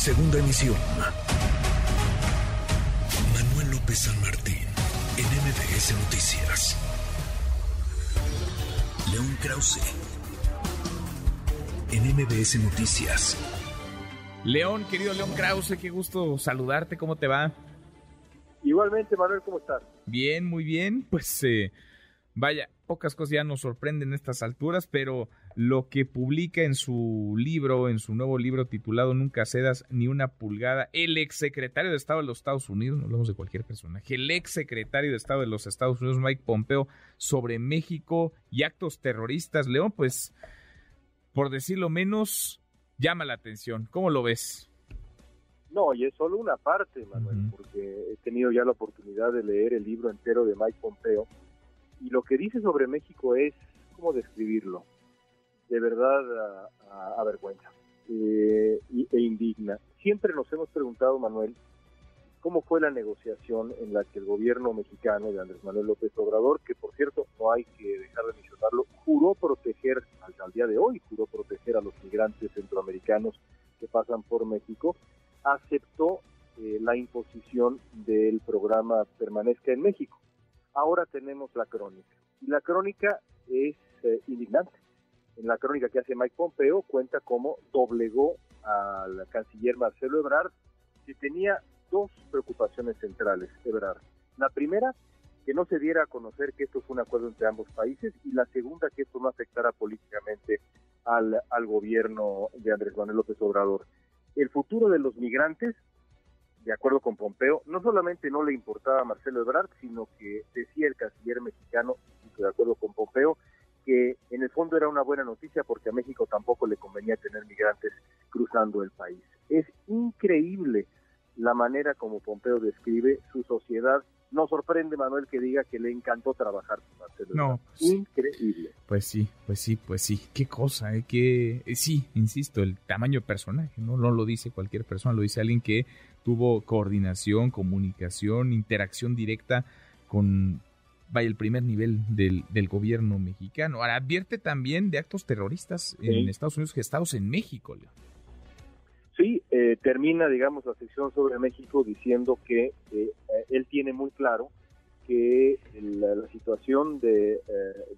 Segunda emisión. Manuel López San Martín, en MBS Noticias. León Krause, en MBS Noticias. León, querido León Krause, qué gusto saludarte, ¿cómo te va? Igualmente, Manuel, ¿cómo estás? Bien, muy bien. Pues eh, vaya, pocas cosas ya nos sorprenden a estas alturas, pero lo que publica en su libro, en su nuevo libro titulado Nunca cedas ni una pulgada, el exsecretario de Estado de los Estados Unidos, no hablamos de cualquier personaje, el exsecretario de Estado de los Estados Unidos, Mike Pompeo, sobre México y actos terroristas. León, pues, por decirlo menos, llama la atención. ¿Cómo lo ves? No, y es solo una parte, Manuel, porque he tenido ya la oportunidad de leer el libro entero de Mike Pompeo. Y lo que dice sobre México es, ¿cómo describirlo? De verdad avergüenza eh, e indigna. Siempre nos hemos preguntado, Manuel, cómo fue la negociación en la que el gobierno mexicano de Andrés Manuel López Obrador, que por cierto no hay que dejar de mencionarlo, juró proteger, al día de hoy, juró proteger a los migrantes centroamericanos que pasan por México, aceptó eh, la imposición del programa Permanezca en México. Ahora tenemos la crónica. Y la crónica es eh, indignante. En la crónica que hace Mike Pompeo cuenta cómo doblegó al canciller Marcelo Ebrard, que tenía dos preocupaciones centrales, Ebrard. La primera, que no se diera a conocer que esto fue un acuerdo entre ambos países, y la segunda, que esto no afectara políticamente al, al gobierno de Andrés Manuel López Obrador el futuro de los migrantes, de acuerdo con Pompeo, no solamente no le importaba a Marcelo Ebrard, sino que decía el canciller mexicano, de acuerdo con Pompeo, que en el fondo era una buena noticia porque a México tampoco le convenía tener migrantes cruzando el país. Es increíble la manera como Pompeo describe su sociedad no sorprende, Manuel, que diga que le encantó trabajar con Marcelo. No. Pues Increíble. Pues sí, pues sí, pues sí. Qué cosa, ¿eh? Que, eh, sí, insisto, el tamaño de personaje, ¿no? No lo dice cualquier persona, lo dice alguien que tuvo coordinación, comunicación, interacción directa con, vaya, el primer nivel del, del gobierno mexicano. Ahora, advierte también de actos terroristas en Estados Unidos gestados en México. Sí, eh, termina, digamos, la sección sobre México diciendo que eh, él tiene muy claro que la, situación de, eh,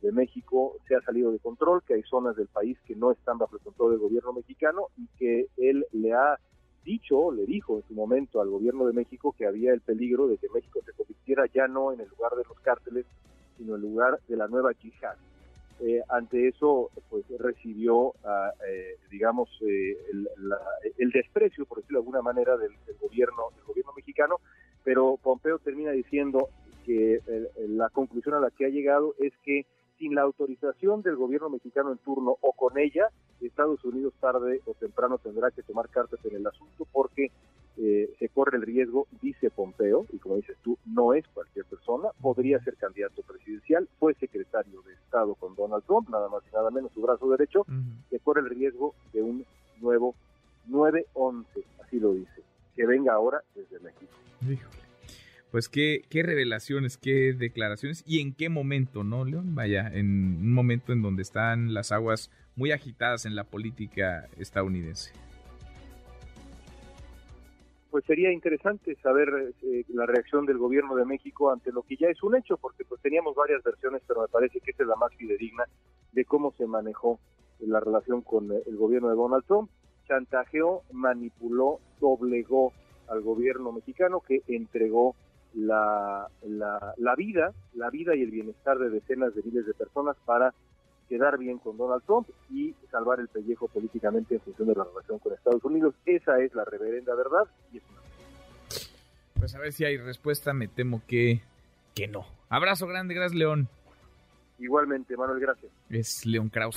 de, México se ha salido de control, que hay zonas del país que no están bajo el control del gobierno mexicano y que él le ha dicho, le dijo en su momento al gobierno de México que había el peligro de que México se convirtiera ya no en el lugar de los cárteles, sino en el lugar de la nueva yihad. Eh, ante eso pues recibió ah, eh, digamos eh, el, desprecio por decirlo de alguna manera del, gobierno del gobierno mexicano pero Pompeo termina diciendo que la conclusión a la que ha llegado es que sin la autorización del gobierno mexicano en turno o con ella Estados Unidos tarde o temprano tendrá que tomar cartas en el asunto porque eh, se corre el riesgo, dice Pompeo, y como dices tú, no es cualquier persona, podría ser candidato presidencial, fue secretario de Estado con Donald Trump, nada más y nada menos su brazo derecho, se corre el riesgo de un nuevo 9-11, así lo dice, que venga ahora desde México. Pues qué, qué revelaciones, qué declaraciones y en qué momento, ¿no, León? Vaya, en un momento en donde están las aguas muy agitadas en la política estadounidense pues sería interesante saber eh, la reacción del gobierno de México ante lo que ya es un hecho, porque pues teníamos varias versiones, pero me parece que esta es la más fidedigna de cómo se manejó la relación con el gobierno de Donald Trump. Chantajeó, manipuló, doblegó al gobierno mexicano que entregó la, la, la vida, la vida y el bienestar de decenas de miles de personas para quedar bien con Donald Trump y salvar el pellejo políticamente en función de la relación con Estados Unidos. Esa es la reverenda verdad y es una... Pues a ver si hay respuesta, me temo que, que no. Abrazo grande, gracias León. Igualmente, Manuel, gracias. Es León Kraus.